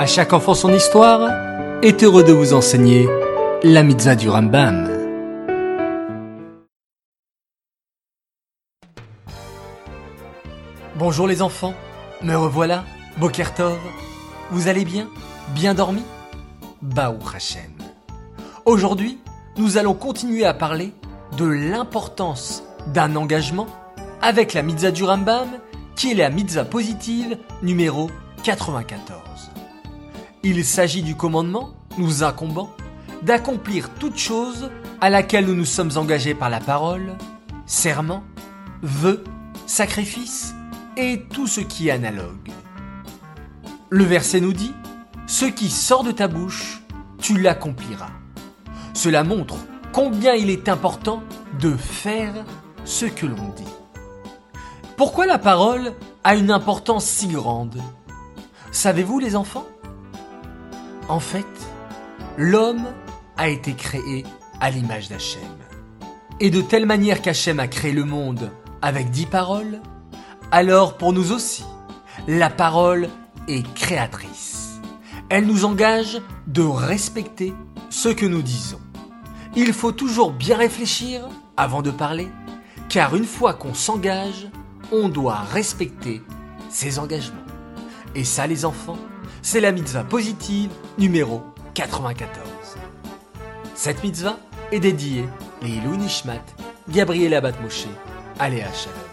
À chaque enfant son histoire est heureux de vous enseigner la mitzvah du Rambam. Bonjour les enfants, me revoilà, Bokertov. Vous allez bien? Bien dormi? Baou Hashem. Aujourd'hui, nous allons continuer à parler de l'importance d'un engagement avec la mitzvah du Rambam, qui est la mitzvah positive numéro 94. Il s'agit du commandement, nous incombant, d'accomplir toute chose à laquelle nous nous sommes engagés par la parole, serment, vœu, sacrifice et tout ce qui est analogue. Le verset nous dit Ce qui sort de ta bouche, tu l'accompliras. Cela montre combien il est important de faire ce que l'on dit. Pourquoi la parole a une importance si grande? Savez-vous les enfants? En fait, l'homme a été créé à l'image d'Hachem. Et de telle manière qu'Hachem a créé le monde avec dix paroles, alors pour nous aussi, la parole est créatrice. Elle nous engage de respecter ce que nous disons. Il faut toujours bien réfléchir avant de parler, car une fois qu'on s'engage, on doit respecter ses engagements. Et ça les enfants, c'est la mitzvah positive numéro 94. Cette mitzvah est dédiée les Nishmat, Gabriel Abat Moshe, Aléa Shalom.